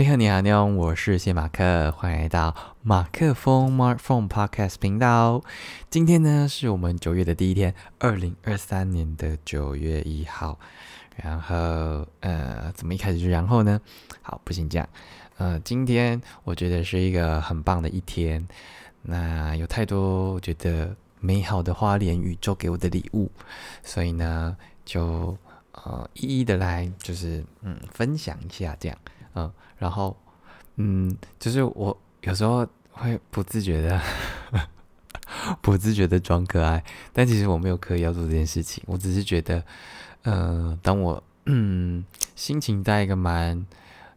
你好，你好，你好，我是谢马克，欢迎来到马克风 Mark Phone Podcast 频道。今天呢，是我们九月的第一天，二零二三年的九月一号。然后，呃，怎么一开始就然后呢？好，不行这样。呃，今天我觉得是一个很棒的一天。那有太多我觉得美好的花莲宇宙给我的礼物，所以呢，就呃一一的来，就是嗯分享一下这样。嗯，然后，嗯，就是我有时候会不自觉的，不自觉的装可爱，但其实我没有刻意要做这件事情，我只是觉得，呃，当我嗯 心情在一个蛮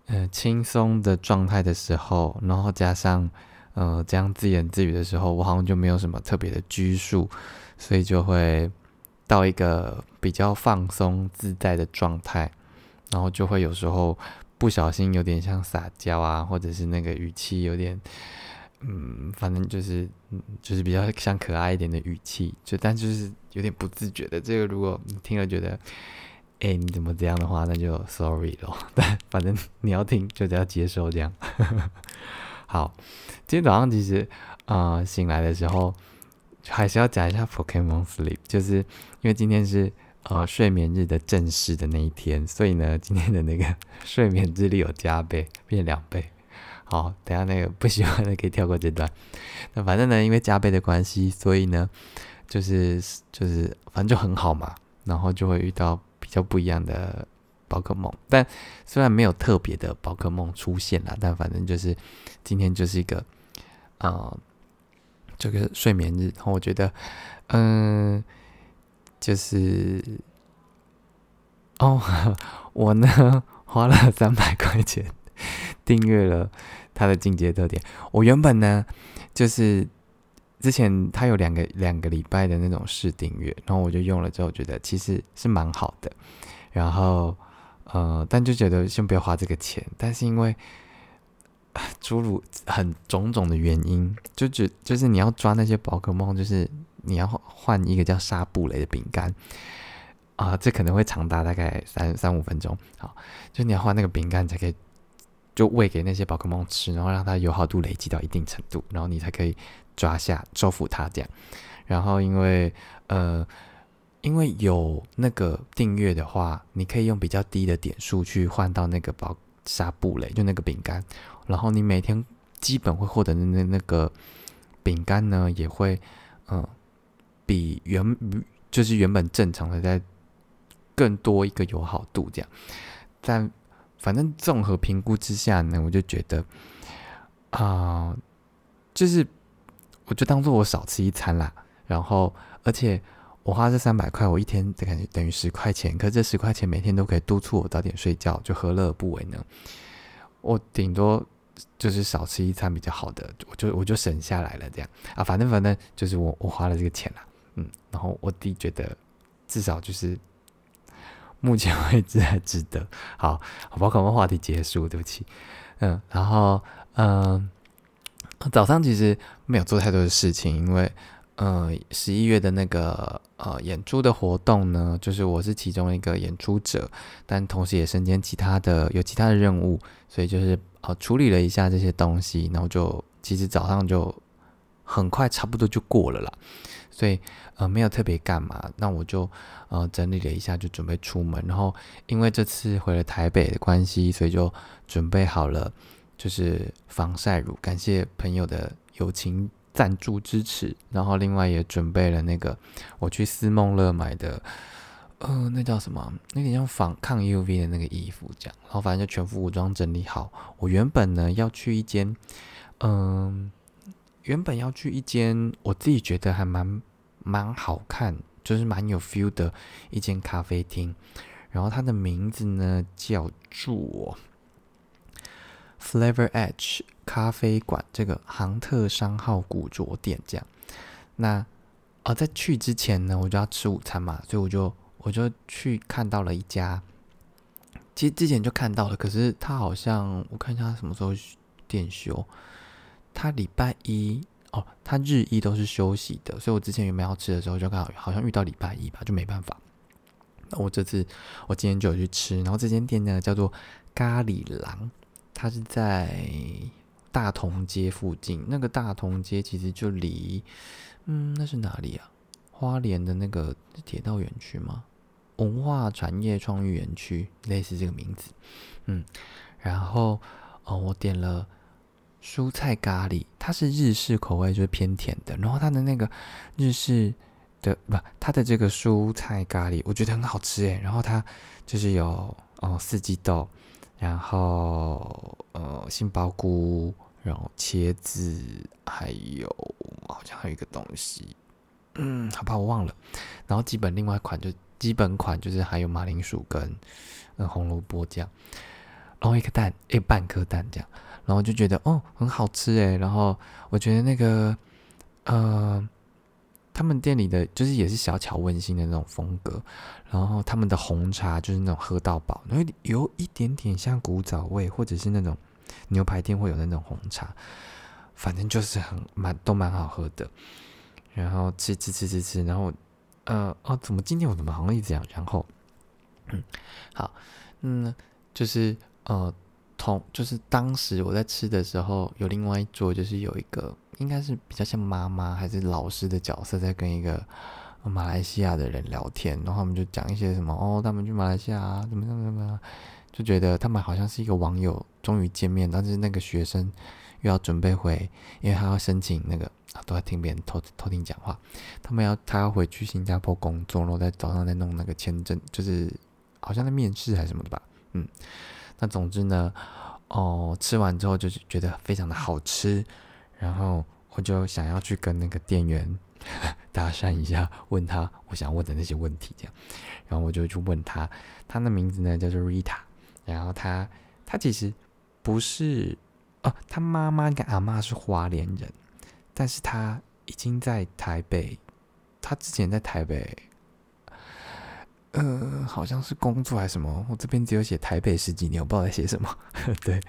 呃轻松的状态的时候，然后加上呃这样自言自语的时候，我好像就没有什么特别的拘束，所以就会到一个比较放松自在的状态，然后就会有时候。不小心有点像撒娇啊，或者是那个语气有点，嗯，反正就是，就是比较像可爱一点的语气，就但就是有点不自觉的。这个如果你听了觉得，哎，你怎么这样的话，那就 sorry 咯。但反正你要听，就得要接受这样。好，今天早上其实啊，醒来的时候还是要讲一下 Pokemon Sleep，就是因为今天是。呃，睡眠日的正式的那一天，所以呢，今天的那个 睡眠日历有加倍，变两倍。好，等下那个 不喜欢的可以跳过这段。那反正呢，因为加倍的关系，所以呢，就是就是反正就很好嘛。然后就会遇到比较不一样的宝可梦，但虽然没有特别的宝可梦出现了，但反正就是今天就是一个呃这个睡眠日。然后我觉得，嗯。就是哦，我呢花了三百块钱订阅了他的进阶特点。我原本呢就是之前他有两个两个礼拜的那种试订阅，然后我就用了之后觉得其实是蛮好的。然后呃，但就觉得先不要花这个钱。但是因为诸如很种种的原因，就觉就是你要抓那些宝可梦，就是。你要换一个叫纱布雷的饼干啊，这可能会长达大概三三五分钟。好，就你要换那个饼干才可以，就喂给那些宝可梦吃，然后让它友好度累积到一定程度，然后你才可以抓下收服它这样。然后因为呃，因为有那个订阅的话，你可以用比较低的点数去换到那个宝纱布雷，就那个饼干。然后你每天基本会获得的那那个饼干呢，也会嗯。比原就是原本正常的在更多一个友好度这样，但反正综合评估之下呢，我就觉得啊，就是我就当做我少吃一餐啦。然后而且我花这三百块，我一天感觉等于十块钱，可这十块钱每天都可以督促我早点睡觉，就何乐而不为呢？我顶多就是少吃一餐比较好的，我就我就省下来了这样啊，反正反正就是我我花了这个钱啦。嗯，然后我弟觉得至少就是目前为止还值得。好，好，宝可梦话题结束，对不起。嗯，然后嗯，早上其实没有做太多的事情，因为呃十一月的那个呃演出的活动呢，就是我是其中一个演出者，但同时也身兼其他的有其他的任务，所以就是呃处理了一下这些东西，然后就其实早上就很快差不多就过了啦。所以，呃，没有特别干嘛，那我就，呃，整理了一下，就准备出门。然后，因为这次回了台北的关系，所以就准备好了，就是防晒乳，感谢朋友的友情赞助支持。然后，另外也准备了那个我去思梦乐买的，呃，那叫什么？那点像防抗 UV 的那个衣服，这样。然后，反正就全副武装整理好。我原本呢要去一间，嗯。原本要去一间我自己觉得还蛮蛮好看，就是蛮有 feel 的一间咖啡厅，然后它的名字呢叫做 Flavor Edge 咖啡馆，这个航特商号古着店这样。那啊，在去之前呢，我就要吃午餐嘛，所以我就我就去看到了一家，其实之前就看到了，可是他好像我看一下他什么时候店休。他礼拜一哦，他日一都是休息的，所以我之前原本要吃的时候，就刚好好像遇到礼拜一吧，就没办法。那我这次我今天就有去吃，然后这间店呢叫做咖喱狼，它它是在大同街附近。那个大同街其实就离，嗯，那是哪里啊？花莲的那个铁道园区吗？文化产业创意园区，类似这个名字。嗯，然后哦，我点了蔬菜咖喱，它是日式口味，就是偏甜的。然后它的那个日式的不，它的这个蔬菜咖喱，我觉得很好吃诶。然后它就是有哦四季豆，然后呃杏鲍菇，然后茄子，还有好像还有一个东西，嗯，好吧，我忘了。然后基本另外一款就基本款就是还有马铃薯跟嗯红萝卜这样。然后一个蛋，一半颗蛋这样，然后就觉得哦很好吃诶。然后我觉得那个呃，他们店里的就是也是小巧温馨的那种风格。然后他们的红茶就是那种喝到饱，然后有一点点像古早味，或者是那种牛排店会有那种红茶，反正就是很蛮都蛮好喝的。然后吃吃吃吃吃，然后呃哦，怎么今天我怎么好像一直讲？然后嗯好嗯就是。呃，同就是当时我在吃的时候，有另外一桌，就是有一个应该是比较像妈妈还是老师的角色，在跟一个马来西亚的人聊天，然后他们就讲一些什么哦，他们去马来西亚，怎么怎么怎么，就觉得他们好像是一个网友，终于见面，但是那个学生又要准备回，因为他要申请那个啊，都在听别人偷偷听讲话，他们要他要回去新加坡工作，然后在早上在弄那个签证，就是好像在面试还是什么的吧，嗯。那总之呢，哦，吃完之后就是觉得非常的好吃，然后我就想要去跟那个店员 搭讪一下，问他我想问的那些问题，这样，然后我就去问他，他的名字呢叫做 Rita，然后他他其实不是哦，他妈妈跟阿妈是花莲人，但是他已经在台北，他之前在台北。呃，好像是工作还是什么，我这边只有写台北十几年，我不知道在写什么。对，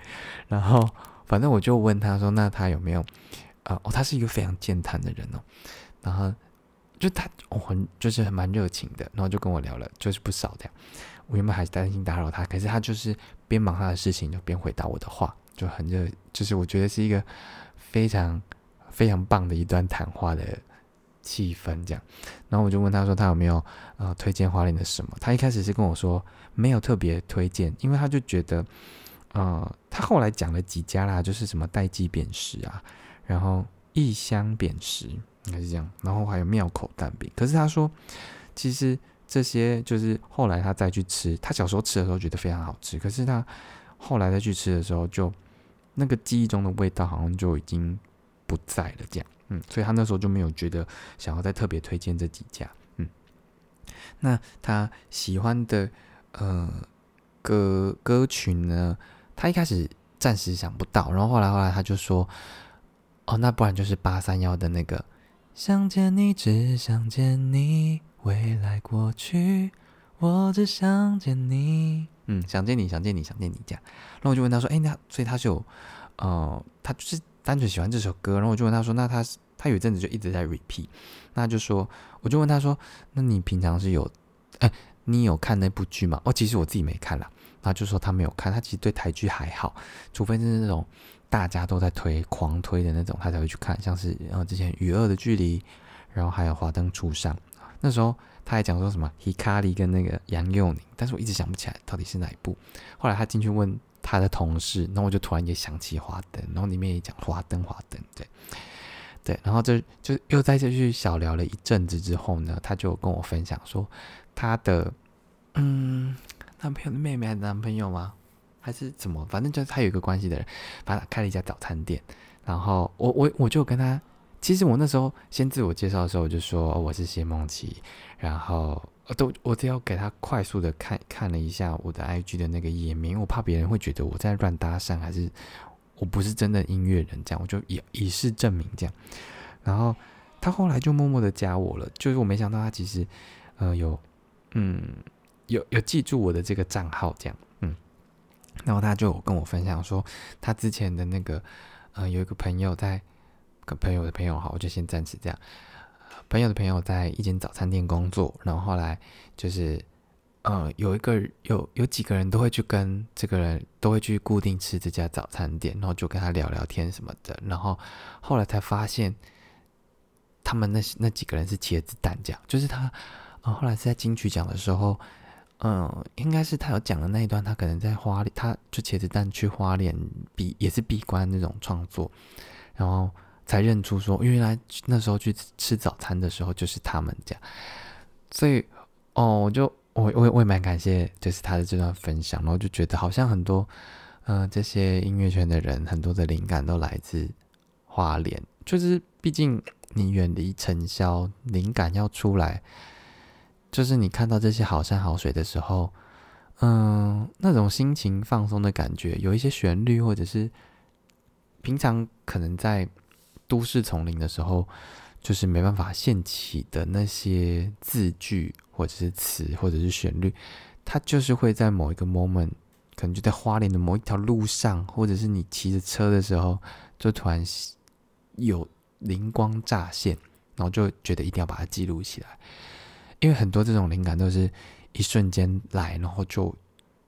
然后反正我就问他说，那他有没有啊？哦，他是一个非常健谈的人哦。然后就他我很就是蛮热情的，然后就跟我聊了，就是不少的。我原本还是担心打扰他，可是他就是边忙他的事情，就边回答我的话，就很热，就是我觉得是一个非常非常棒的一段谈话的。气氛这样，然后我就问他说他有没有呃推荐花莲的什么？他一开始是跟我说没有特别推荐，因为他就觉得，呃，他后来讲了几家啦，就是什么代记扁食啊，然后异香扁食应该是这样，然后还有庙口蛋饼。可是他说，其实这些就是后来他再去吃，他小时候吃的时候觉得非常好吃，可是他后来再去吃的时候，就那个记忆中的味道好像就已经不在了这样。嗯，所以他那时候就没有觉得想要再特别推荐这几家。嗯，那他喜欢的呃歌歌曲呢，他一开始暂时想不到，然后后来后来他就说，哦，那不然就是八三幺的那个想见你，只想见你，未来过去，我只想见你。嗯，想见你，想见你，想见你这样。然后我就问他说，哎，那所以他就呃，他就是。单纯喜欢这首歌，然后我就问他说：“那他他有一阵子就一直在 repeat，那就说我就问他说：那你平常是有哎，你有看那部剧吗？哦，其实我自己没看啦。他就说他没有看，他其实对台剧还好，除非是那种大家都在推、狂推的那种，他才会去看。像是然后之前《与恶的距离》，然后还有《华灯初上》，那时候他还讲说什么 Hikari 跟那个杨佑宁，但是我一直想不起来到底是哪一部。后来他进去问。他的同事，然后我就突然也想起华灯，然后里面也讲华灯，华灯，对，对，然后就就又在这去小聊了一阵子之后呢，他就跟我分享说，他的嗯男朋友的妹妹还是男朋友吗？还是怎么？反正就是他有一个关系的人，把他开了一家早餐店，然后我我我就跟他，其实我那时候先自我介绍的时候，我就说我是谢梦琪，然后。都我只要给他快速的看看了一下我的 IG 的那个页面，我怕别人会觉得我在乱搭讪，还是我不是真的音乐人，这样我就以以示证明这样。然后他后来就默默的加我了，就是我没想到他其实呃有嗯有有记住我的这个账号这样，嗯，然后他就跟我分享说他之前的那个呃有一个朋友在跟朋友的朋友好，我就先暂时这样。朋友的朋友在一间早餐店工作，然后后来就是呃，有一个有有几个人都会去跟这个人都会去固定吃这家早餐店，然后就跟他聊聊天什么的。然后后来才发现，他们那那几个人是茄子蛋酱，就是他，呃，后来是在金曲奖的时候，嗯，应该是他有讲的那一段，他可能在花，他就茄子蛋去花莲闭也是闭关那种创作，然后才认出说，原来那时候去吃早餐的时候就是他们家，所以哦，我就。我我我也蛮感谢，就是他的这段分享，然后就觉得好像很多，嗯，这些音乐圈的人很多的灵感都来自花莲，就是毕竟你远离尘嚣，灵感要出来，就是你看到这些好山好水的时候，嗯，那种心情放松的感觉，有一些旋律，或者是平常可能在都市丛林的时候。就是没办法现起的那些字句，或者是词，或者是旋律，它就是会在某一个 moment，可能就在花莲的某一条路上，或者是你骑着车的时候，就突然有灵光乍现，然后就觉得一定要把它记录起来，因为很多这种灵感都是一瞬间来，然后就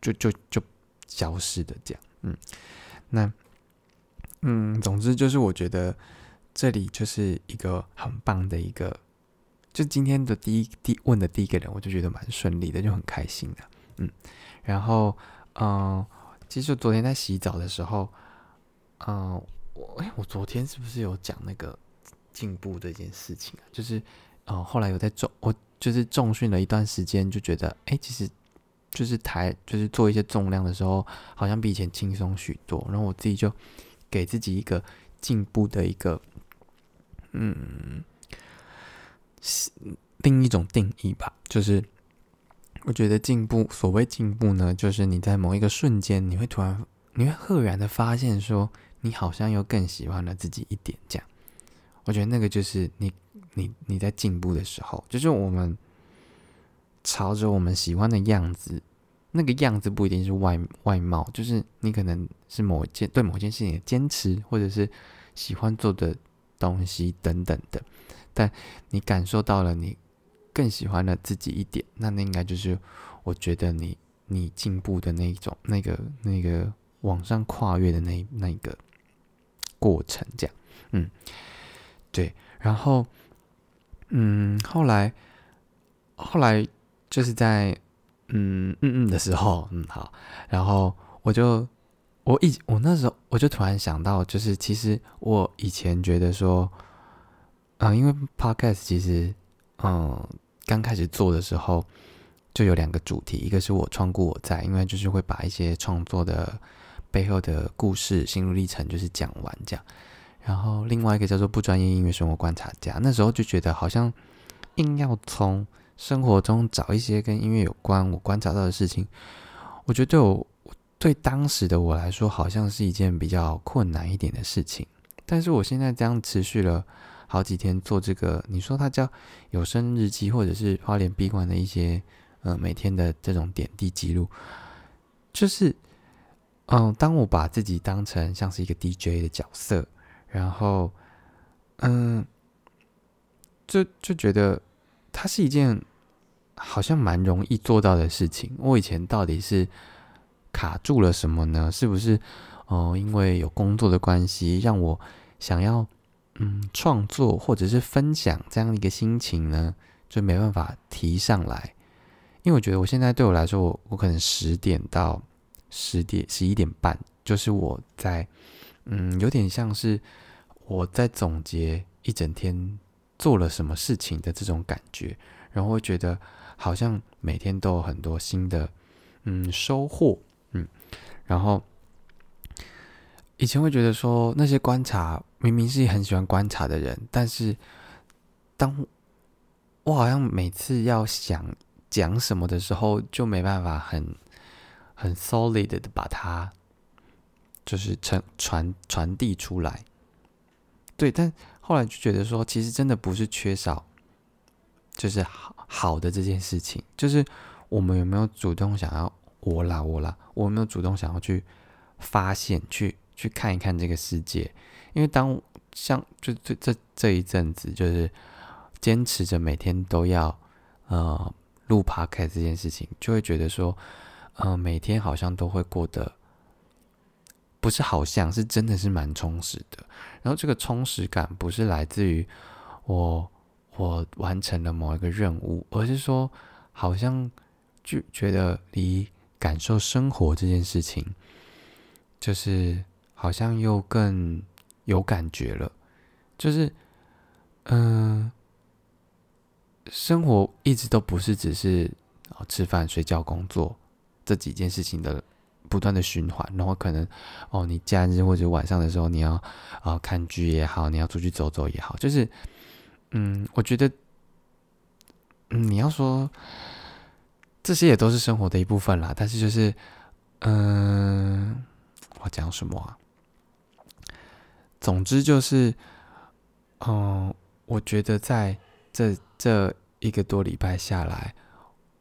就就就消失的这样，嗯，那嗯，总之就是我觉得。这里就是一个很棒的一个，就今天的第一第问的第一个人，我就觉得蛮顺利的，就很开心的，嗯，然后嗯，其实昨天在洗澡的时候，嗯，我哎，我昨天是不是有讲那个进步这件事情啊？就是嗯，后来有在重，我就是重训了一段时间，就觉得哎，其实就是抬，就是做一些重量的时候，好像比以前轻松许多，然后我自己就给自己一个进步的一个。嗯，另一种定义吧。就是我觉得进步，所谓进步呢，就是你在某一个瞬间，你会突然，你会赫然的发现，说你好像又更喜欢了自己一点。这样，我觉得那个就是你，你，你在进步的时候，就是我们朝着我们喜欢的样子，那个样子不一定是外外貌，就是你可能是某件对某件事情的坚持，或者是喜欢做的。东西等等的，但你感受到了，你更喜欢了自己一点，那那应该就是我觉得你你进步的那一种，那个那个往上跨越的那那个过程，这样，嗯，对，然后，嗯，后来后来就是在嗯嗯嗯的时候，嗯好，然后我就。我以我那时候我就突然想到，就是其实我以前觉得说，啊，因为 podcast 其实，嗯，刚开始做的时候就有两个主题，一个是我创故我在，因为就是会把一些创作的背后的故事、心路历程就是讲完这样，然后另外一个叫做不专业音乐生活观察家，那时候就觉得好像硬要从生活中找一些跟音乐有关我观察到的事情，我觉得对我。对当时的我来说，好像是一件比较困难一点的事情。但是我现在这样持续了好几天做这个，你说它叫有声日记，或者是花莲闭关的一些呃每天的这种点滴记录，就是嗯，当我把自己当成像是一个 DJ 的角色，然后嗯，就就觉得它是一件好像蛮容易做到的事情。我以前到底是。卡住了什么呢？是不是哦？因为有工作的关系，让我想要嗯创作或者是分享这样一个心情呢，就没办法提上来。因为我觉得我现在对我来说，我我可能十点到十点十一点半，就是我在嗯有点像是我在总结一整天做了什么事情的这种感觉，然后会觉得好像每天都有很多新的嗯收获。嗯，然后以前会觉得说那些观察明明是很喜欢观察的人，但是当我好像每次要想讲什么的时候，就没办法很很 solid 的把它就是传传传递出来。对，但后来就觉得说，其实真的不是缺少，就是好好的这件事情，就是我们有没有主动想要。我啦，我啦，我没有主动想要去发现、去去看一看这个世界，因为当像就这这这一阵子，就是坚持着每天都要呃录 podcast 这件事情，就会觉得说，嗯，每天好像都会过得不是好像是真的是蛮充实的。然后这个充实感不是来自于我我完成了某一个任务，而是说好像就觉得离感受生活这件事情，就是好像又更有感觉了，就是嗯。生活一直都不是只是啊吃饭、睡觉、工作这几件事情的不断的循环，然后可能哦，你假日或者晚上的时候，你要啊看剧也好，你要出去走走也好，就是嗯，我觉得嗯，你要说这些也都是生活的一部分啦。但是就是嗯，我讲什么啊？总之就是嗯，我觉得在这。这一个多礼拜下来，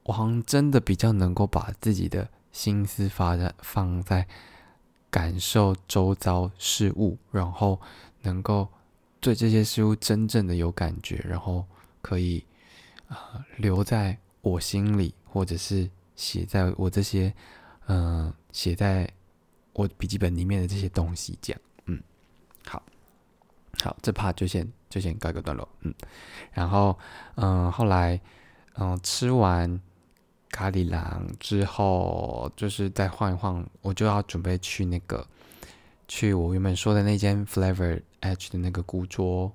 我好像真的比较能够把自己的心思发在放在感受周遭事物，然后能够对这些事物真正的有感觉，然后可以啊留在我心里，或者是写在我这些嗯写在我笔记本里面的这些东西，这样好。好，这怕就先就先告一个段落，嗯，然后嗯，后来嗯吃完咖喱狼之后，就是再晃一晃，我就要准备去那个去我原本说的那间 Flavor Edge 的那个古桌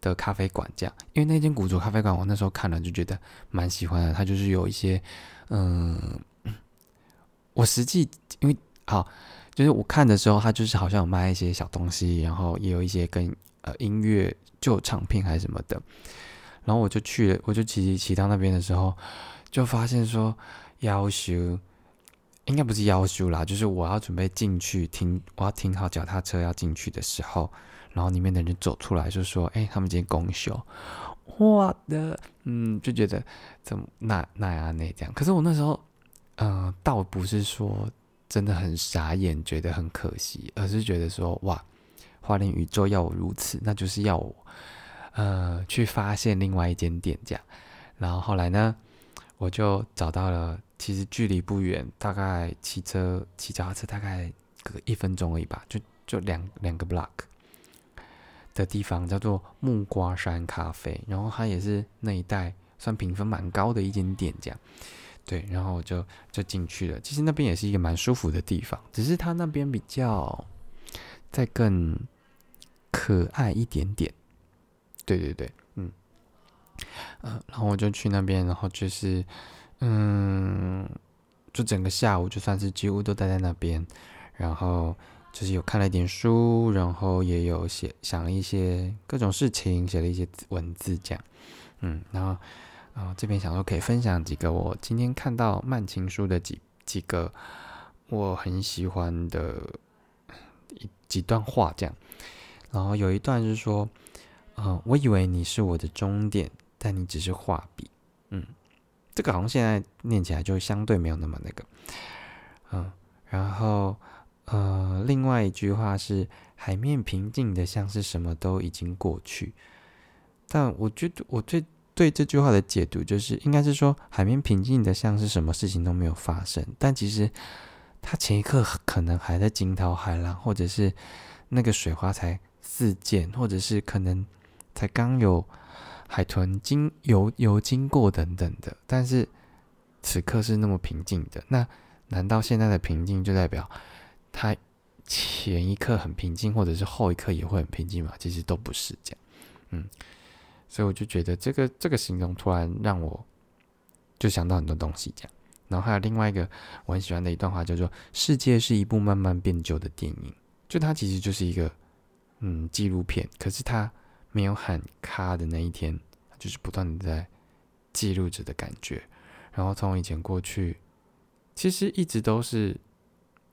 的咖啡馆，这样，因为那间古着咖啡馆我那时候看了就觉得蛮喜欢的，它就是有一些嗯，我实际因为好。就是我看的时候，他就是好像有卖一些小东西，然后也有一些跟呃音乐旧唱片还是什么的。然后我就去了，我就骑骑到那边的时候，就发现说要修，应该不是要修啦，就是我要准备进去停，我要停好脚踏车要进去的时候，然后里面的人走出来就说：“哎，他们今天公休。”我的，嗯，就觉得怎么那那样那这样。可是我那时候，嗯，倒不是说。真的很傻眼，觉得很可惜，而是觉得说哇，花莲宇宙要我如此，那就是要我呃去发现另外一间店这样。然后后来呢，我就找到了，其实距离不远，大概骑车骑脚踏车大概隔一分钟而已吧，就就两两个 block 的地方，叫做木瓜山咖啡。然后它也是那一带算评分蛮高的一间店这样。对，然后我就就进去了。其实那边也是一个蛮舒服的地方，只是它那边比较再更可爱一点点。对对对，嗯，嗯，然后我就去那边，然后就是嗯，就整个下午就算是几乎都待在那边，然后就是有看了一点书，然后也有写想了一些各种事情，写了一些文字这样，嗯，然后。啊，这边想说可以分享几个我今天看到慢情书的几几个我很喜欢的一几段话，这样。然后有一段是说，嗯，我以为你是我的终点，但你只是画笔。嗯，这个好像现在念起来就相对没有那么那个。嗯，然后呃，另外一句话是海面平静的像是什么都已经过去，但我觉得我最。对这句话的解读就是，应该是说海面平静的像是什么事情都没有发生，但其实它前一刻可能还在惊涛骇浪，或者是那个水花才四溅，或者是可能才刚有海豚经游游经过等等的，但是此刻是那么平静的，那难道现在的平静就代表它前一刻很平静，或者是后一刻也会很平静吗？其实都不是这样，嗯。所以我就觉得这个这个形容突然让我就想到很多东西，这样。然后还有另外一个我很喜欢的一段话，叫做“世界是一部慢慢变旧的电影”，就它其实就是一个嗯纪录片，可是它没有喊咔的那一天，就是不断的在记录着的感觉。然后从以前过去，其实一直都是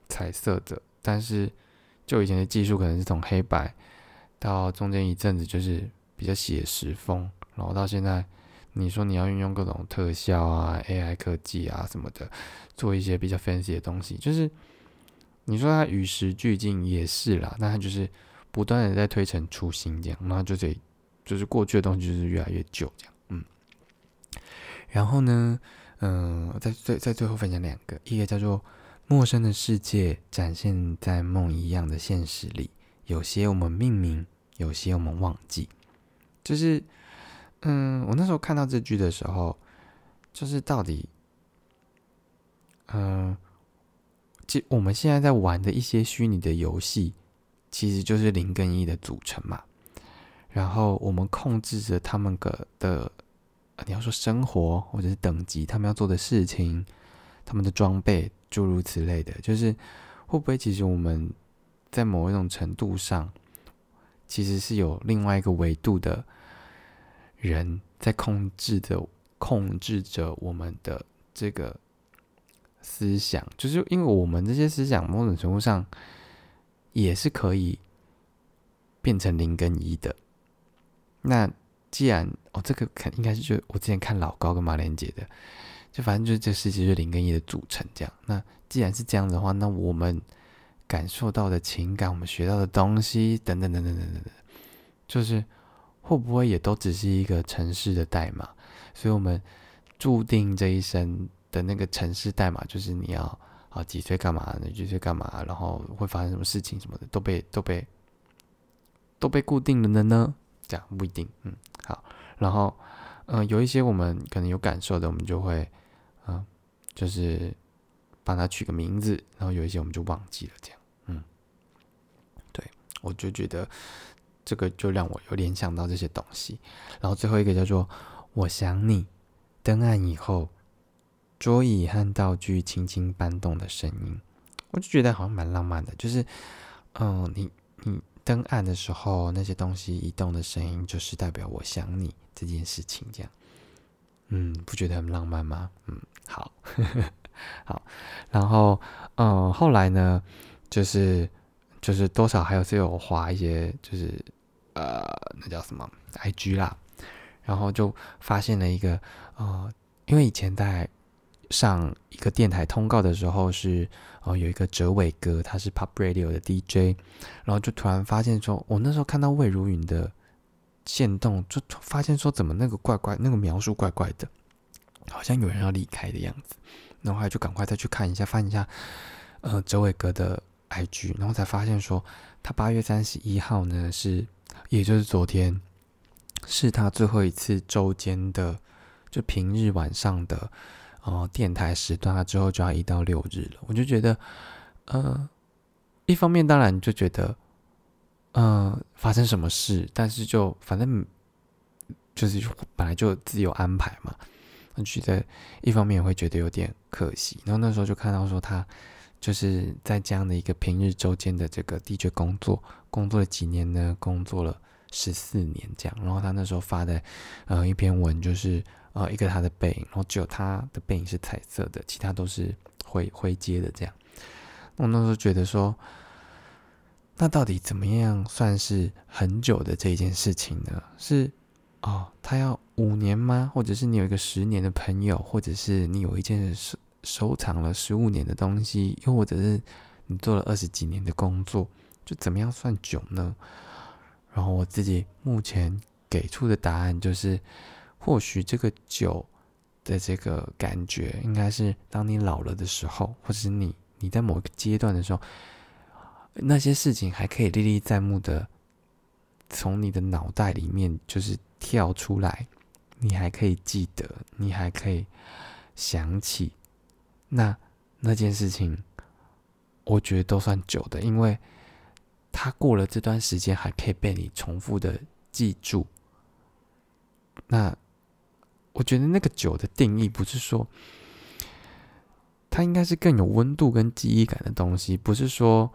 彩色的，但是就以前的技术可能是从黑白到中间一阵子就是。比较写实风，然后到现在，你说你要运用各种特效啊、AI 科技啊什么的，做一些比较 fancy 的东西，就是你说它与时俱进也是啦，那它就是不断的在推陈出新这样，然后就得就是过去的东西就是越来越旧这样，嗯。然后呢，嗯，在最在最后分享两个，一个叫做《陌生的世界展现在梦一样的现实里》，有些我们命名，有些我们忘记。就是，嗯，我那时候看到这句的时候，就是到底，嗯，其我们现在在玩的一些虚拟的游戏，其实就是零跟一的组成嘛。然后我们控制着他们个的。你要说生活或者是等级，他们要做的事情，他们的装备，诸如此类的，就是会不会其实我们在某一种程度上，其实是有另外一个维度的人在控制着控制着我们的这个思想，就是因为我们这些思想某种程度上也是可以变成零跟一的，那。既然哦，这个肯应该是就我之前看老高跟马连杰的，就反正就是这世界就是零跟一的组成这样。那既然是这样的话，那我们感受到的情感，我们学到的东西等等等等等等等，就是会不会也都只是一个城市的代码？所以我们注定这一生的那个城市代码，就是你要啊几岁干嘛，你几岁干嘛，然后会发生什么事情什么的，都被都被都被固定了的呢？这样不一定，嗯。好，然后，嗯，有一些我们可能有感受的，我们就会，嗯，就是帮他取个名字，然后有一些我们就忘记了，这样，嗯，对，我就觉得这个就让我有联想到这些东西。然后最后一个叫做“我想你”，登岸以后，桌椅和道具轻轻搬动的声音，我就觉得好像蛮浪漫的，就是，嗯，你你。登岸的时候，那些东西移动的声音，就是代表我想你这件事情。这样，嗯，不觉得很浪漫吗？嗯，好，好。然后，嗯，后来呢，就是就是多少还有是有划一些，就是呃，那叫什么 IG 啦。然后就发现了一个，呃，因为以前在上一个电台通告的时候是。哦，有一个哲伟哥，他是 Pop Radio 的 DJ，然后就突然发现说，我那时候看到魏如云的线动，就发现说，怎么那个怪怪，那个描述怪怪的，好像有人要离开的样子。然后后来就赶快再去看一下，翻一下，呃，哲伟哥的 IG，然后才发现说，他八月三十一号呢是，也就是昨天，是他最后一次周间的，就平日晚上的。哦，电台时段，他之后就要一到六日了。我就觉得，呃，一方面当然就觉得，嗯，发生什么事，但是就反正就是本来就自由安排嘛。我觉得一方面也会觉得有点可惜。然后那时候就看到说他就是在这样的一个平日周间的这个 DJ 工作，工作了几年呢？工作了十四年这样。然后他那时候发的呃一篇文就是。呃，一个他的背影，然后只有他的背影是彩色的，其他都是灰灰阶的这样。我那时候觉得说，那到底怎么样算是很久的这一件事情呢？是哦，他要五年吗？或者是你有一个十年的朋友，或者是你有一件事收藏了十五年的东西，又或者是你做了二十几年的工作，就怎么样算久呢？然后我自己目前给出的答案就是。或许这个酒的这个感觉，应该是当你老了的时候，或者是你你在某个阶段的时候，那些事情还可以历历在目的从你的脑袋里面就是跳出来，你还可以记得，你还可以想起那那件事情，我觉得都算久的，因为他过了这段时间还可以被你重复的记住，那。我觉得那个酒的定义不是说，它应该是更有温度跟记忆感的东西，不是说，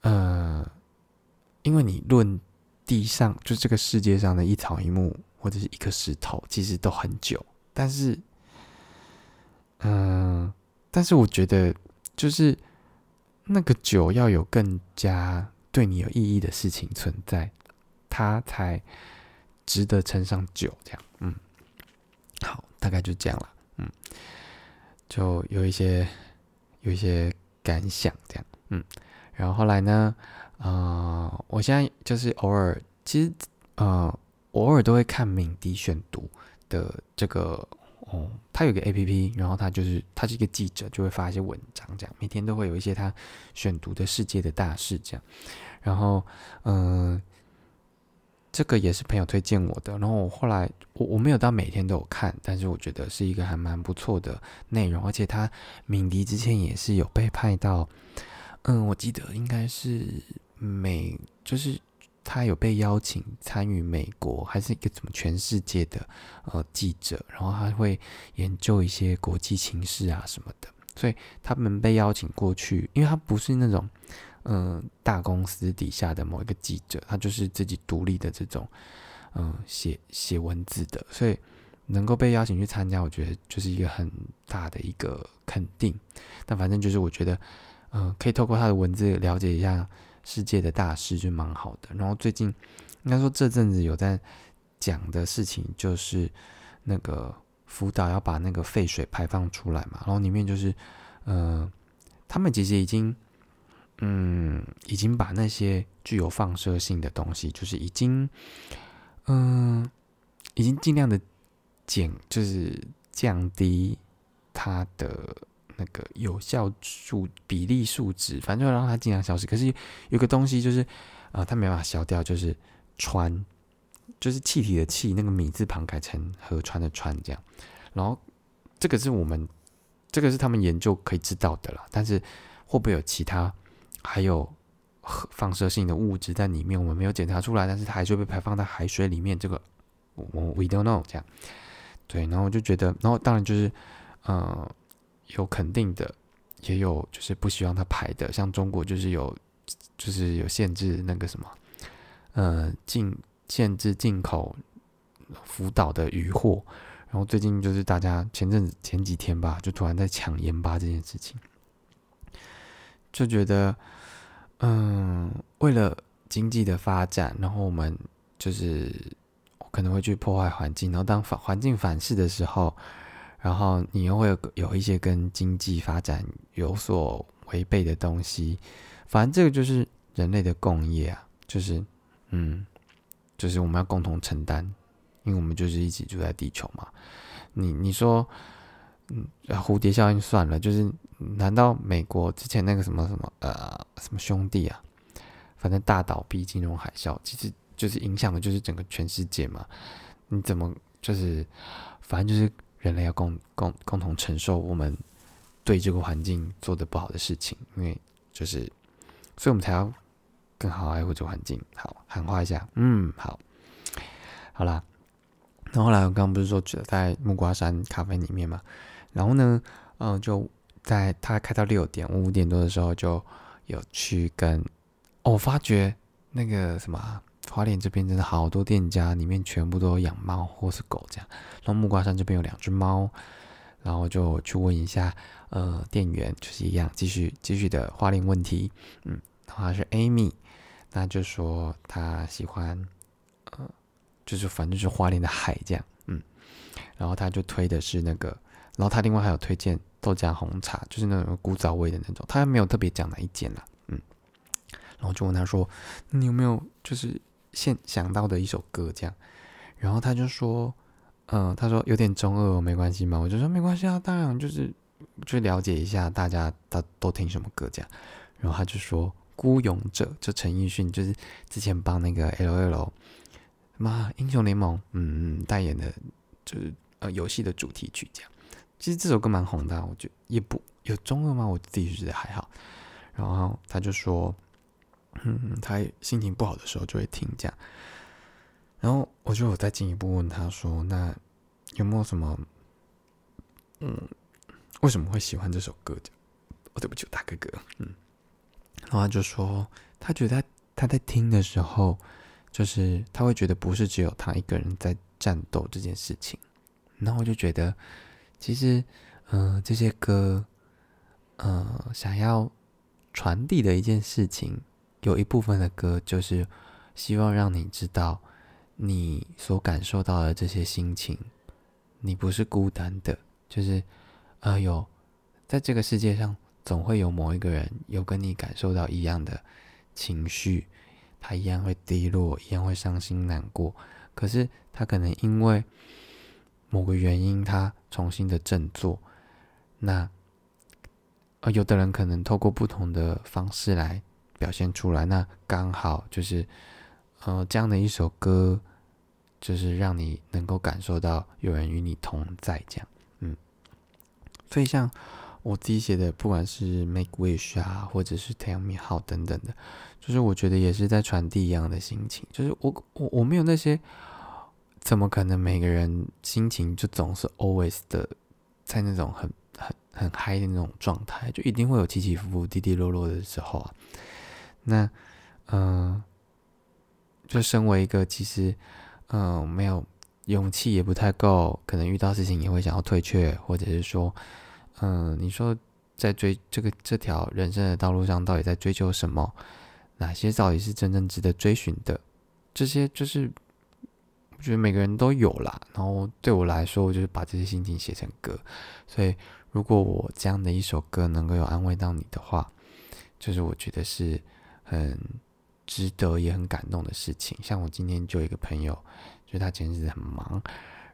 呃，因为你论地上就这个世界上的一草一木或者是一颗石头，其实都很久，但是，嗯，但是我觉得就是那个酒要有更加对你有意义的事情存在，它才值得称上酒，这样，嗯。好，大概就这样了，嗯，就有一些有一些感想这样，嗯，然后后来呢，啊，我现在就是偶尔，其实呃，偶尔都会看敏迪选读的这个哦，他有个 A P P，然后他就是他是一个记者，就会发一些文章，这样每天都会有一些他选读的世界的大事这样。然后，嗯，这个也是朋友推荐我的。然后我后来我我没有到每天都有看，但是我觉得是一个还蛮不错的内容。而且他敏迪之前也是有被派到，嗯，我记得应该是美，就是他有被邀请参与美国还是一个怎么全世界的呃记者，然后他会研究一些国际情势啊什么的。所以他们被邀请过去，因为他不是那种。嗯，大公司底下的某一个记者，他就是自己独立的这种，嗯，写写文字的，所以能够被邀请去参加，我觉得就是一个很大的一个肯定。但反正就是我觉得，嗯，可以透过他的文字了解一下世界的大事，就蛮好的。然后最近应该说这阵子有在讲的事情，就是那个福岛要把那个废水排放出来嘛，然后里面就是，呃，他们其实已经。嗯，已经把那些具有放射性的东西，就是已经，嗯，已经尽量的减，就是降低它的那个有效数比例数值，反正就让它尽量消失。可是有个东西就是，呃，它没办法消掉，就是氚，就是气体的气，那个米字旁改成河川的川这样。然后这个是我们，这个是他们研究可以知道的了，但是会不会有其他？还有放射性的物质在里面，我们没有检查出来，但是它还是会被排放在海水里面。这个我我 we don't know 这样，对，然后我就觉得，然后当然就是，呃，有肯定的，也有就是不希望它排的，像中国就是有就是有限制那个什么，呃，进限制进口福岛的渔货，然后最近就是大家前阵子前几天吧，就突然在抢盐巴这件事情。就觉得，嗯，为了经济的发展，然后我们就是可能会去破坏环境，然后当反环境反噬的时候，然后你又会有一些跟经济发展有所违背的东西。反正这个就是人类的共业啊，就是嗯，就是我们要共同承担，因为我们就是一起住在地球嘛。你你说。嗯，蝴蝶效应算了，就是难道美国之前那个什么什么呃什么兄弟啊，反正大倒闭、金融海啸，其实就是影响的就是整个全世界嘛？你怎么就是反正就是人类要共共共同承受我们对这个环境做的不好的事情，因为就是，所以我们才要更好爱护这个环境。好，喊话一下，嗯，好，好啦。那后来我刚刚不是说只在木瓜山咖啡里面嘛？然后呢，嗯，就在他开到六点，我五点多的时候就有去跟，我发觉那个什么花莲这边真的好多店家里面全部都有养猫或是狗这样。然后木瓜山这边有两只猫，然后就去问一下，呃，店员就是一样，继续继续的花莲问题，嗯，然后是 Amy，那就说他喜欢，呃，就是反正就是花莲的海这样，嗯，然后他就推的是那个。然后他另外还有推荐豆浆红茶，就是那种古早味的那种。他没有特别讲哪一间啦，嗯。然后就问他说：“你有没有就是现想到的一首歌这样？”然后他就说：“嗯，他说有点中二，没关系嘛。”我就说：“没关系啊，当然就是去了解一下大家他都听什么歌这样。”然后他就说：“孤勇者，就陈奕迅，就是之前帮那个 L L 什么英雄联盟嗯嗯代言的，就是呃游戏的主题曲这样。”其实这首歌蛮红的，我觉也不有中二吗？我自己觉得还好。然后他就说，嗯，他心情不好的时候就会听这样。然后我就再进一步问他说，那有没有什么，嗯，为什么会喜欢这首歌？哦，对不起，大哥哥，嗯。然后他就说，他觉得他他在听的时候，就是他会觉得不是只有他一个人在战斗这件事情。然后我就觉得。其实，嗯，这些歌，呃，想要传递的一件事情，有一部分的歌就是希望让你知道，你所感受到的这些心情，你不是孤单的，就是呃，有在这个世界上，总会有某一个人有跟你感受到一样的情绪，他一样会低落，一样会伤心难过，可是他可能因为。某个原因他重新的振作，那呃有的人可能透过不同的方式来表现出来，那刚好就是呃这样的一首歌，就是让你能够感受到有人与你同在，这样，嗯，所以像。我自己写的，不管是 Make Wish 啊，或者是 Tell Me How 等等的，就是我觉得也是在传递一样的心情。就是我我我没有那些，怎么可能每个人心情就总是 always 的在那种很很很嗨的那种状态，就一定会有起起伏伏、低低落落的时候啊。那嗯，就身为一个其实嗯没有勇气也不太够，可能遇到事情也会想要退却，或者是说。嗯，你说在追这个这条人生的道路上，到底在追求什么？哪些到底是真正值得追寻的？这些就是我觉得每个人都有啦。然后对我来说，我就是把这些心情写成歌。所以，如果我这样的一首歌能够有安慰到你的话，就是我觉得是很值得也很感动的事情。像我今天就有一个朋友，就是他前阵子很忙，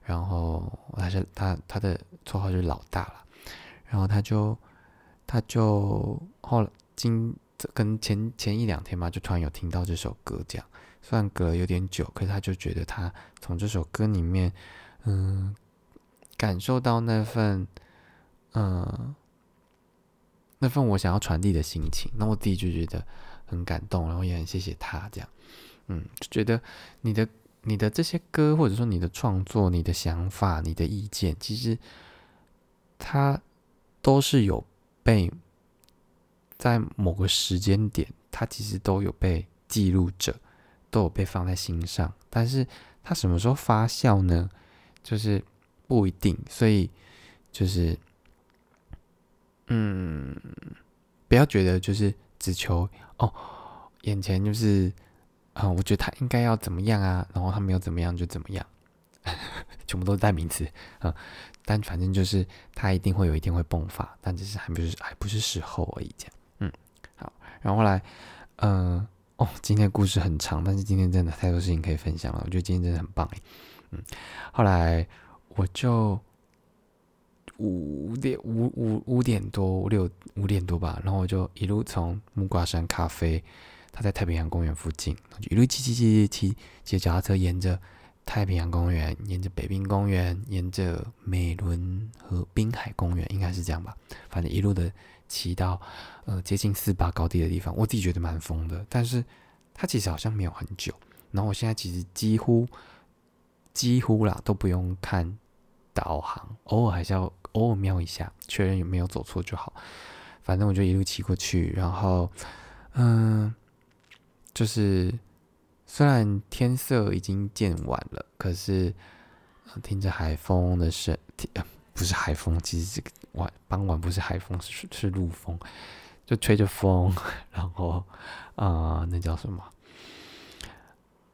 然后他是他他的绰号就是老大了。然后他就，他就后来今跟前前一两天嘛，就突然有听到这首歌，这样虽然隔了有点久，可是他就觉得他从这首歌里面，嗯，感受到那份，嗯，那份我想要传递的心情。那我自己就觉得很感动，然后也很谢谢他这样，嗯，就觉得你的你的这些歌，或者说你的创作、你的想法、你的意见，其实他。都是有被在某个时间点，它其实都有被记录着，都有被放在心上。但是它什么时候发酵呢？就是不一定。所以就是，嗯，不要觉得就是只求哦，眼前就是啊，我觉得他应该要怎么样啊，然后他没有怎么样就怎么样，全部都是代名词啊。但反正就是他一定会有一天会迸发，但只是还不是还不是时候而已。这样，嗯，好。然后来，嗯，哦，今天故事很长，但是今天真的太多事情可以分享了。我觉得今天真的很棒，嗯。后来我就五点五五五点多六五点多吧，然后我就一路从木瓜山咖啡，他在太平洋公园附近，就一路骑骑骑骑骑脚踏车，沿着。太平洋公园，沿着北滨公园，沿着美伦和滨海公园，应该是这样吧。反正一路的骑到呃接近四八高地的地方，我自己觉得蛮疯的。但是它其实好像没有很久。然后我现在其实几乎几乎啦都不用看导航，偶尔还是要偶尔瞄一下，确认有没有走错就好。反正我就一路骑过去，然后嗯，就是。虽然天色已经渐晚了，可是听着海风的声，不是海风，其实这个晚傍晚不是海风，是是陆风，就吹着风，然后啊，那叫什么？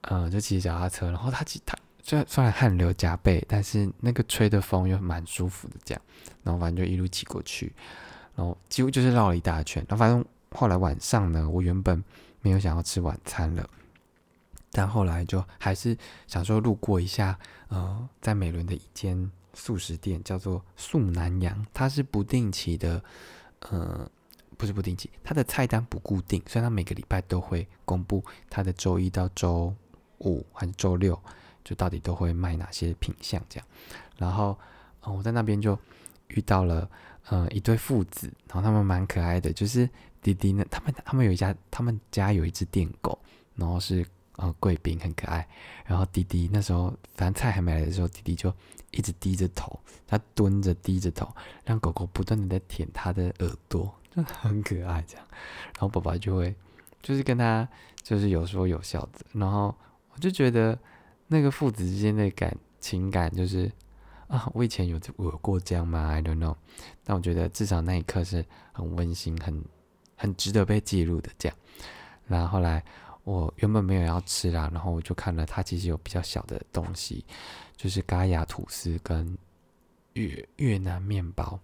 嗯，就骑脚踏车，然后他骑他虽然虽然汗流浃背，但是那个吹的风又蛮舒服的，这样，然后反正就一路骑过去，然后几乎就是绕了一大圈，然后反正后来晚上呢，我原本没有想要吃晚餐了。但后来就还是想说路过一下，呃，在美伦的一间素食店，叫做素南洋，它是不定期的，呃，不是不定期，它的菜单不固定，所以它每个礼拜都会公布它的周一到周五还是周六，就到底都会卖哪些品相这样。然后，呃，我在那边就遇到了，呃，一对父子，然后他们蛮可爱的，就是弟弟呢，他们他们有一家，他们家有一只电狗，然后是。呃，贵宾很可爱。然后弟弟那时候，反正菜还没来的时候，弟弟就一直低着头，他蹲着低着头，让狗狗不断的在舔他的耳朵，就很可爱这样。然后爸爸就会就是跟他就是有说有笑的。然后我就觉得那个父子之间的感情感就是啊，我以前有有过这样吗？I don't know。但我觉得至少那一刻是很温馨、很很值得被记录的这样。然后后来。我原本没有要吃啦，然后我就看了，它其实有比较小的东西，就是嘎雅吐司跟越越南面包，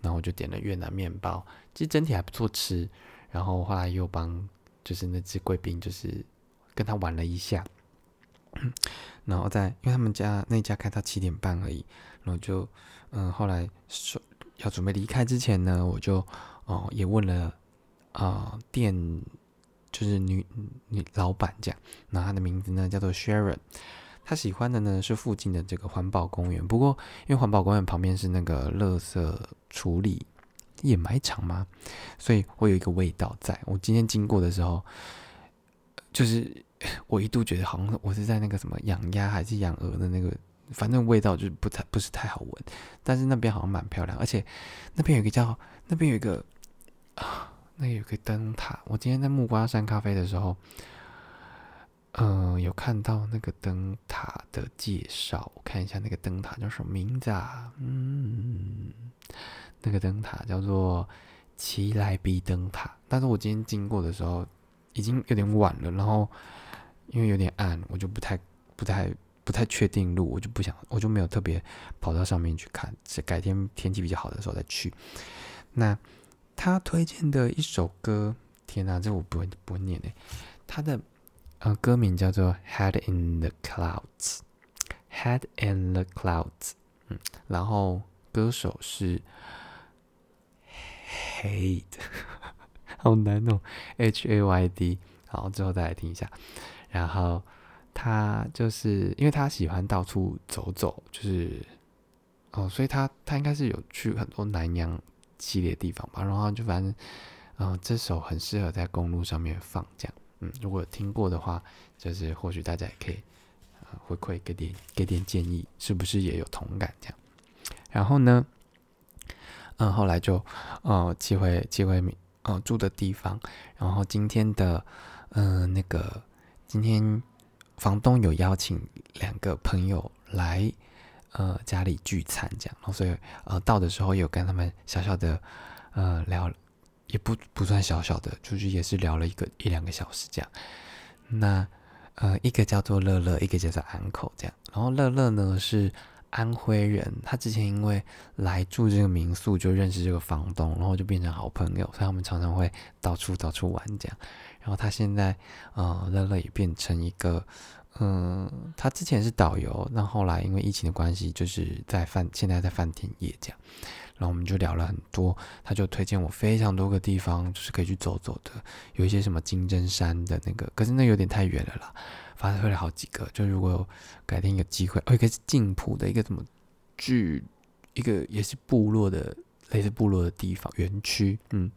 然后我就点了越南面包，其实整体还不错吃。然后后来又帮就是那只贵宾，就是跟他玩了一下，然后在因为他们家那家开到七点半而已，然后就嗯后来说要准备离开之前呢，我就哦也问了啊店就是女女老板这样，然后她的名字呢叫做 Sharon，她喜欢的呢是附近的这个环保公园，不过因为环保公园旁边是那个垃圾处理掩埋场嘛，所以会有一个味道在。我今天经过的时候，就是我一度觉得好像我是在那个什么养鸭还是养鹅的那个，反正味道就是不太不是太好闻。但是那边好像蛮漂亮，而且那边有个叫那边有一个啊。那有个灯塔，我今天在木瓜山咖啡的时候，嗯，有看到那个灯塔的介绍。我看一下那个灯塔叫什么名字啊？嗯，那个灯塔叫做奇莱比灯塔。但是我今天经过的时候已经有点晚了，然后因为有点暗，我就不太、不太、不太确定路，我就不想，我就没有特别跑到上面去看，是改天天气比较好的时候再去。那。他推荐的一首歌，天哪，这我不会不会念诶。他的呃歌名叫做《Head in the Clouds》，Head in the Clouds，嗯，然后歌手是 Hayd，好难哦，H A Y D，好，之后再来听一下。然后他就是因为他喜欢到处走走，就是哦，所以他他应该是有去很多南洋。系列地方吧，然后就反正，嗯，这首很适合在公路上面放，这样，嗯，如果有听过的话，就是或许大家也可以，回馈给点给点建议，是不是也有同感这样？然后呢，嗯，后来就，呃，寄回寄回，呃，住的地方，然后今天的，嗯，那个今天房东有邀请两个朋友来。呃，家里聚餐这样，然后所以呃到的时候有跟他们小小的呃聊，也不不算小小的，就是也是聊了一个一两个小时这样。那呃一个叫做乐乐，一个叫做安口这样。然后乐乐呢是安徽人，他之前因为来住这个民宿就认识这个房东，然后就变成好朋友，所以他们常常会到处到处玩这样。然后他现在呃乐乐也变成一个。嗯，他之前是导游，那后来因为疫情的关系，就是在饭现在在饭店业这样，然后我们就聊了很多，他就推荐我非常多个地方，就是可以去走走的，有一些什么金针山的那个，可是那有点太远了啦，反正推了好几个，就如果改天有机会，哦，一个是静浦的一个什么剧，一个也是部落的类似部落的地方园区，嗯，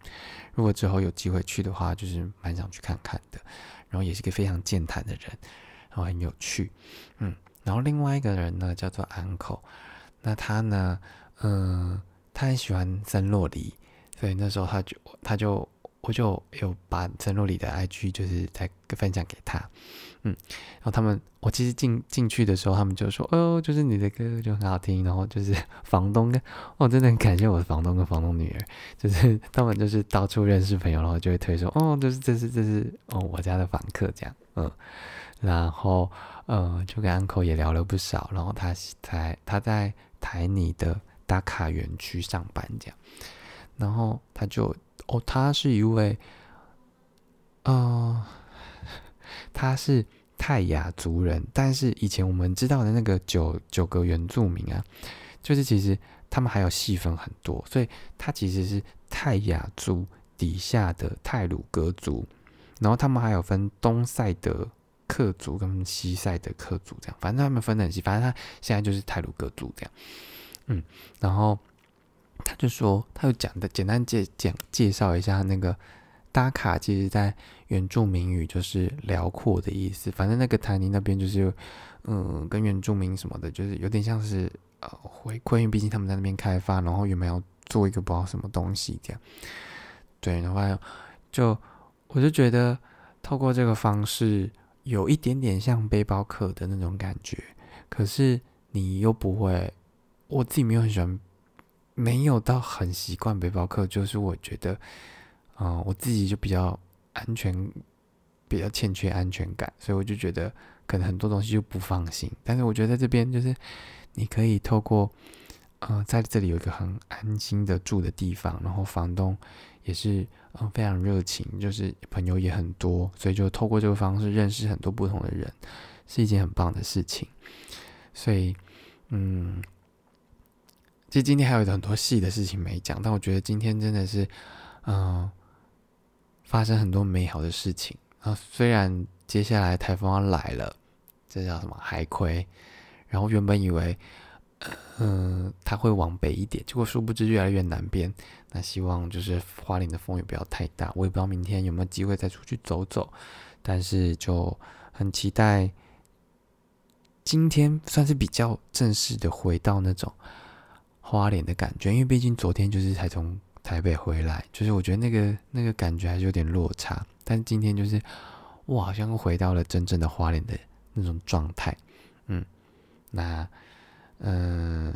如果之后有机会去的话，就是蛮想去看看的，然后也是个非常健谈的人。然后很有趣，嗯，然后另外一个人呢叫做 Uncle，那他呢，嗯，他很喜欢森洛里，所以那时候他就他就我就有把陈若里的 IG 就是在分享给他，嗯，然后他们我其实进进去的时候，他们就说哦，就是你的歌就很好听，然后就是 房东跟哦，真的很感谢我的房东跟房东女儿，就是 他们就是到处认识朋友，然后就会推说哦，就是这是这是哦我家的访客这样，嗯。然后，呃，就跟 uncle 也聊了不少。然后他在他在台泥的打卡园区上班，这样。然后他就，哦，他是一位，呃，他是泰雅族人。但是以前我们知道的那个九九个原住民啊，就是其实他们还有细分很多，所以他其实是泰雅族底下的泰鲁格族。然后他们还有分东塞德。克族跟西塞的克族这样，反正他们分得很细。反正他现在就是泰鲁格族这样，嗯，然后就说，他就讲的简单介讲介绍一下那个达卡，其实在原住民语就是辽阔的意思。反正那个台尼那边就是，嗯，跟原住民什么的，就是有点像是呃回馈，因为毕竟他们在那边开发，然后原本要做一个不知道什么东西这样。对，然后就我就觉得透过这个方式。有一点点像背包客的那种感觉，可是你又不会，我自己没有很喜欢，没有到很习惯背包客，就是我觉得，嗯，我自己就比较安全，比较欠缺安全感，所以我就觉得可能很多东西就不放心。但是我觉得在这边就是你可以透过，呃，在这里有一个很安心的住的地方，然后房东也是嗯非常热情，就是朋友也很多，所以就透过这个方式认识很多不同的人，是一件很棒的事情。所以嗯，其实今天还有很多细的事情没讲，但我觉得今天真的是嗯发生很多美好的事情啊。虽然接下来台风要来了，这叫什么海葵？然后原本以为。嗯，它会往北一点，结果殊不知越来越南边。那希望就是花莲的风也不要太大。我也不知道明天有没有机会再出去走走，但是就很期待今天算是比较正式的回到那种花莲的感觉，因为毕竟昨天就是才从台北回来，就是我觉得那个那个感觉还是有点落差。但今天就是我好像回到了真正的花莲的那种状态。嗯，那。嗯，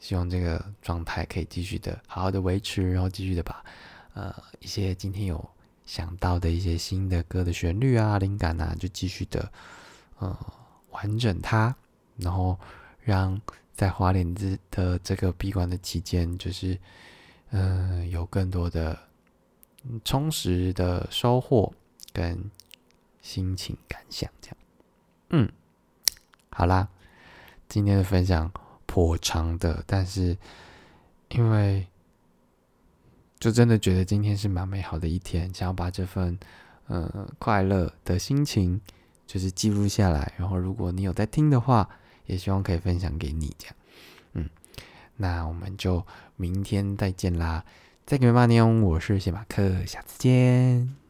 希望这个状态可以继续的好好的维持，然后继续的把呃一些今天有想到的一些新的歌的旋律啊、灵感啊，就继续的呃完整它，然后让在华联之的这个闭关的期间，就是嗯有更多的充实的收获跟心情感想，这样，嗯，好啦。今天的分享颇长的，但是因为就真的觉得今天是蛮美好的一天，想要把这份呃快乐的心情就是记录下来，然后如果你有在听的话，也希望可以分享给你这样。嗯，那我们就明天再见啦，再见，吧尼翁，我是谢马克，下次见。